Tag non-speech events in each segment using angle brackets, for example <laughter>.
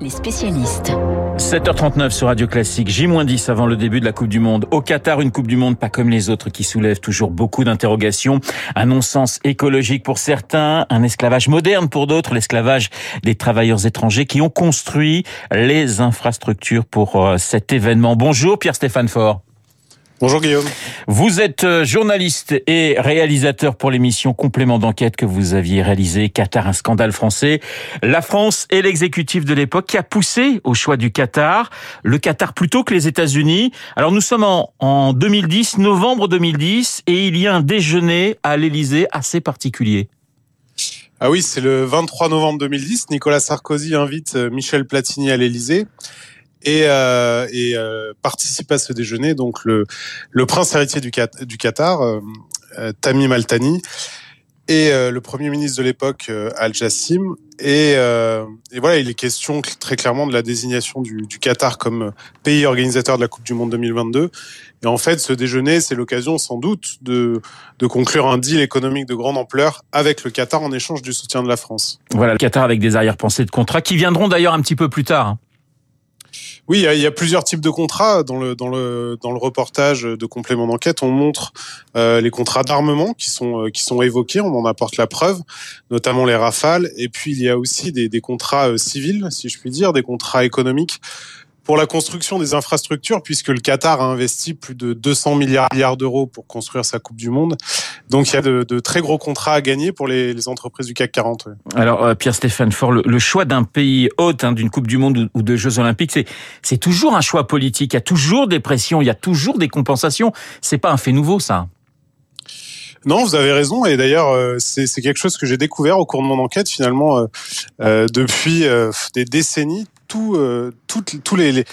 Les spécialistes. 7h39 sur Radio Classique, J-10 avant le début de la Coupe du Monde. Au Qatar, une Coupe du Monde pas comme les autres qui soulève toujours beaucoup d'interrogations. Un non-sens écologique pour certains, un esclavage moderne pour d'autres, l'esclavage des travailleurs étrangers qui ont construit les infrastructures pour euh, cet événement. Bonjour Pierre-Stéphane Faure. Bonjour Guillaume. Vous êtes euh, journaliste et réalisateur pour l'émission Complément d'enquête que vous aviez réalisé Qatar, un scandale français. La France et l'exécutif de l'époque qui a poussé au choix du Qatar, le Qatar plutôt que les États-Unis. Alors nous sommes en, en 2010, novembre 2010, et il y a un déjeuner à l'Élysée assez particulier. Ah oui, c'est le 23 novembre 2010. Nicolas Sarkozy invite euh, Michel Platini à l'Élysée et, euh, et euh, participe à ce déjeuner donc le, le prince héritier du, du Qatar, euh, euh Tamim Al-Thani, et euh, le premier ministre de l'époque, euh, Al-Jassim. Et, et, voilà, il est question très clairement de la désignation du, du, Qatar comme pays organisateur de la Coupe du Monde 2022. Et en fait, ce déjeuner, c'est l'occasion sans doute de, de conclure un deal économique de grande ampleur avec le Qatar en échange du soutien de la France. Voilà, le Qatar avec des arrière-pensées de contrats qui viendront d'ailleurs un petit peu plus tard. Oui, il y, a, plusieurs types de contrats dans le dans le dans le reportage de complément d'enquête. On montre euh, les contrats d'armement qui sont euh, qui sont évoqués. On en apporte la preuve, notamment les Rafales. Et puis il y a aussi des, des contrats euh, civils, si je puis dire, des contrats économiques pour la construction des infrastructures, puisque le Qatar a investi plus de 200 milliards d'euros pour construire sa Coupe du Monde. Donc il y a de, de très gros contrats à gagner pour les, les entreprises du CAC 40. Alors euh, Pierre-Stéphane Fort, le, le, choix d'un pays hôte, hein, d'une Coupe du Monde ou, de Jeux Olympiques, c'est toujours un choix politique. Il y a toujours des pressions, il y a toujours des compensations. C'est pas un fait nouveau, ça. Non, vous avez raison. Et d'ailleurs, euh, c'est quelque chose que j'ai découvert au cours de mon enquête. Finalement, euh, euh depuis euh, des décennies, tout, euh, toutes, tous les, les,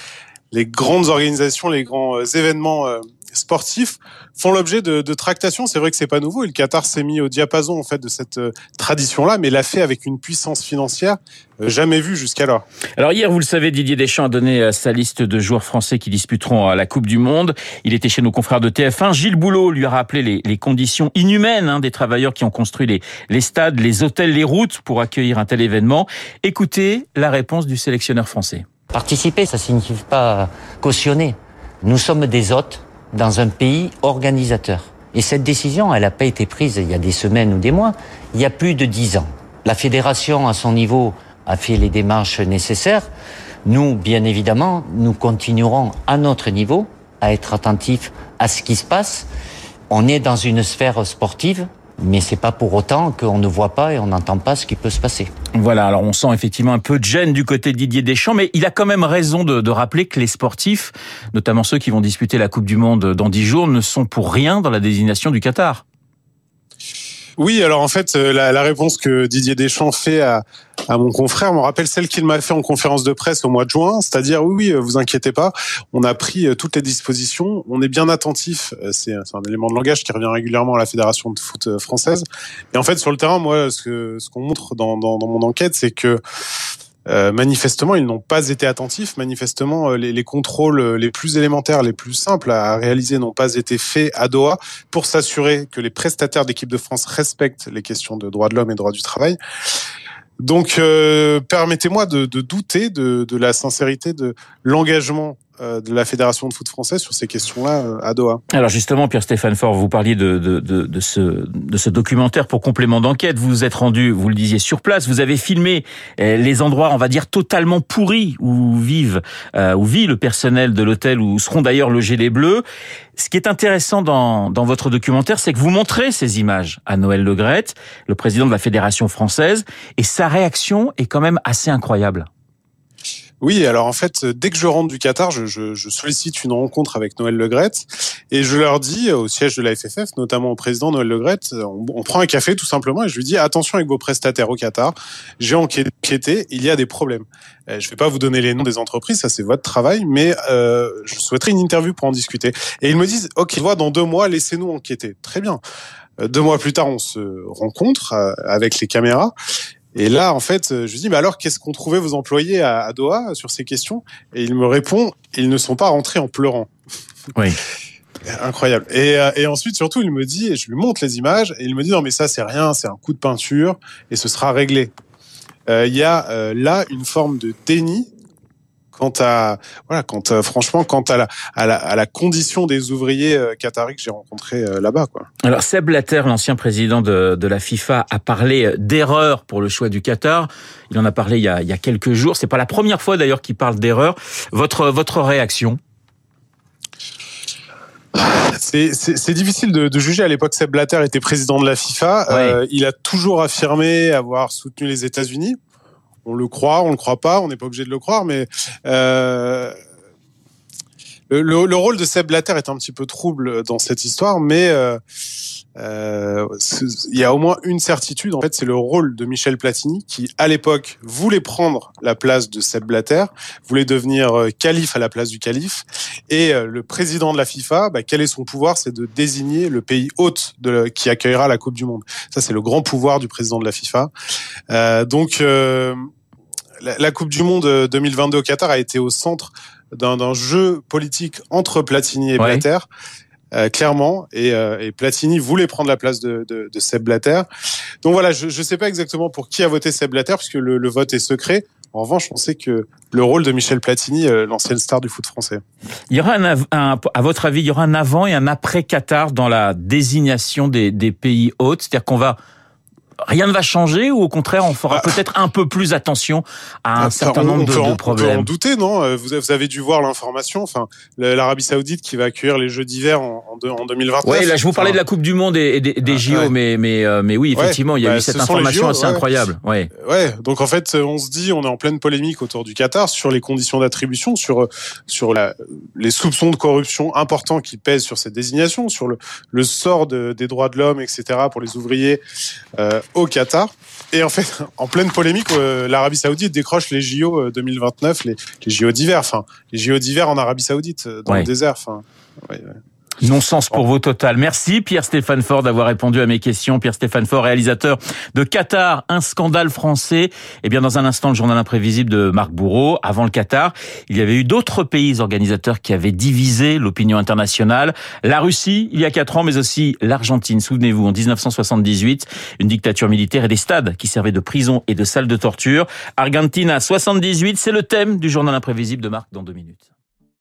les, grandes organisations, les grands événements sportifs font l'objet de, de, tractations. C'est vrai que c'est pas nouveau. Et le Qatar s'est mis au diapason en fait de cette euh, tradition-là, mais l'a fait avec une puissance financière euh, jamais vue jusqu'alors. Alors hier, vous le savez, Didier Deschamps a donné euh, sa liste de joueurs français qui disputeront la Coupe du Monde. Il était chez nos confrères de TF1. Gilles Boulot lui a rappelé les, les conditions inhumaines hein, des travailleurs qui ont construit les, les stades, les hôtels, les routes pour accueillir un tel événement. Écoutez la réponse du sélectionneur français. Participer, ça signifie pas cautionner. Nous sommes des hôtes dans un pays organisateur. Et cette décision, elle n'a pas été prise il y a des semaines ou des mois, il y a plus de dix ans. La fédération, à son niveau, a fait les démarches nécessaires. Nous, bien évidemment, nous continuerons à notre niveau à être attentifs à ce qui se passe. On est dans une sphère sportive mais c'est pas pour autant qu'on ne voit pas et on n'entend pas ce qui peut se passer. Voilà, alors on sent effectivement un peu de gêne du côté de Didier Deschamps, mais il a quand même raison de, de rappeler que les sportifs, notamment ceux qui vont disputer la Coupe du Monde dans dix jours, ne sont pour rien dans la désignation du Qatar. Oui, alors en fait, euh, la, la, réponse que Didier Deschamps fait à, à mon confrère me rappelle celle qu'il m'a fait en conférence de presse au mois de juin, c'est-à-dire oui, oui, euh, vous inquiétez pas, on a pris euh, toutes les dispositions, on est bien attentif, c'est un élément de langage qui revient régulièrement à la fédération de foot française. Et en fait, sur le terrain, moi, ce ce qu'on montre dans, dans, dans mon enquête, c'est que euh, manifestement, ils n'ont pas été attentifs. Manifestement, les, les, contrôles les plus élémentaires, les plus simples à réaliser n'ont pas été faits à Doha pour s'assurer que les prestataires d'équipe de France respectent les questions de droits de l'homme et droits du travail. Donc, euh, permettez-moi de, de, douter de, de, la sincérité de l'engagement euh, de la Fédération de foot français sur ces questions-là euh, à Doha. Alors justement, Pierre-Stéphane Fort, vous parliez de, de, de, de, ce, de ce documentaire pour complément d'enquête. Vous vous êtes rendu, vous le disiez, sur place. Vous avez filmé euh, les endroits, on va dire, totalement pourris où vivent, euh, où vit le personnel de l'hôtel, où seront d'ailleurs logés les Bleus. Ce qui est intéressant dans, dans votre documentaire, c'est que vous montrez ces images à Noël Legrette, le président de la Fédération française, et sa réaction est quand même assez incroyable. Oui, alors en fait, dès que je rentre du Qatar, je, je, je sollicite une rencontre avec Noël Legrette et je leur dis au siège de la FFF, notamment au président Noël Legrette, on, on, prend un café tout simplement et je lui dis attention avec vos prestataires au Qatar, j'ai enquêté, il y a des problèmes. Euh, je vais pas vous donner les noms des entreprises, ça c'est votre travail, mais euh, je souhaiterais une interview pour en discuter. Et ils me disent ok, voit dans deux mois, laissez-nous enquêter. Très bien. Euh, deux mois plus tard, on se rencontre euh, avec les caméras et là, en fait, je lui dis, mais alors, qu'est-ce qu'ont trouvé vos employés à, Doha sur ces questions? Et il me répond, ils ne sont pas rentrés en pleurant. Oui. <laughs> Incroyable. Et, euh, et, ensuite, surtout, il me dit, et je lui montre les images, et il me dit, non, mais ça, c'est rien, c'est un coup de peinture, et ce sera réglé. il y a là une forme de déni quant à voilà quant à, franchement quant à la, à la, à la condition des ouvriers euh, qataris que j'ai rencontrés euh, là-bas quoi. Alors Seb Blatter, l'ancien président de, de la FIFA, a parlé euh, d'erreur pour le choix du Qatar. Il en a parlé il y a, il y a quelques jours. C'est pas la première fois d'ailleurs qu'il parle d'erreur. Votre votre réaction? C'est difficile de, de, juger. À l'époque, Seb Blatter était président de la FIFA. Euh, il a toujours affirmé avoir soutenu les États-Unis on le croit, on le croit pas, on n'est pas obligé de le croire, mais euh, le, rôle de Seb Blatter est un petit peu trouble dans cette histoire, mais euh, euh, il y a au moins une certitude. En fait, c'est le rôle de Michel Platini qui, à l'époque, voulait prendre la place de Seb Blatter, voulait devenir calife à la place du calife, et le président de la FIFA, bah, quel est son pouvoir? C'est de désigner le pays hôte qui accueillera la Coupe du Monde. Ça, c'est le grand pouvoir du président de la FIFA. donc la, Coupe du Monde 2022 euh, au Qatar a été au centre d'un jeu politique entre Platini et Blatter. Euh, clairement, et, euh, et, Platini voulait prendre la place de, de, de Seb Blatter. Donc voilà, je ne sais pas exactement pour qui a voté Seb Blatter, puisque le, le vote est secret. En revanche, on sait que le rôle de Michel Platini, l'ancienne star du foot français. Il y aura un, à votre avis, il y aura un avant et un après Qatar dans la désignation des, des pays hôtes, c'est-à-dire qu'on va rien ne va changer ou au contraire on fera ah. peut-être un peu plus attention à un ah, certain nombre de, problèmes On peut en douter, non? Euh, vous, avez dû voir l'information. Enfin, l'Arabie Saoudite qui va accueillir les Jeux d'hiver en, en, 2029. Oui, là je vous parlais de la Coupe du Monde et, des, des ah, JO, mais mais euh, mais oui, effectivement, il y a eu bah, cette information assez incroyable. Ouais. Ouais. Donc en fait, on se dit, on est en pleine polémique autour du Qatar sur les conditions d'attribution, sur sur la, les soupçons de corruption importants qui pèsent sur cette désignation, sur le, le sort de, des droits de l'homme, etc. pour les ouvriers. Euh, au Qatar. Et en fait, <laughs> en pleine polémique, euh, l'Arabie Saoudite décroche les JO 2029, euh, les, les JO d'hiver, enfin les JO d'hiver en Arabie Saoudite, euh, dans le désert. Enfin, ouais, ouais. Non-sens pour vous total. Merci Pierre-Stéphane Ford d'avoir répondu à mes questions. Pierre-Stéphane Ford, réalisateur de Qatar, un scandale français. Eh bien dans un instant, le journal imprévisible de Marc Bourreau. Avant le Qatar, il y avait eu d'autres pays organisateurs qui avaient divisé l'opinion internationale. La Russie, il y a quatre ans, mais aussi l'Argentine. Souvenez-vous, en 1978, une dictature militaire et des stades qui servaient de prison et de salle de torture. Argentina 78, c'est le thème du journal imprévisible de Marc dans deux minutes.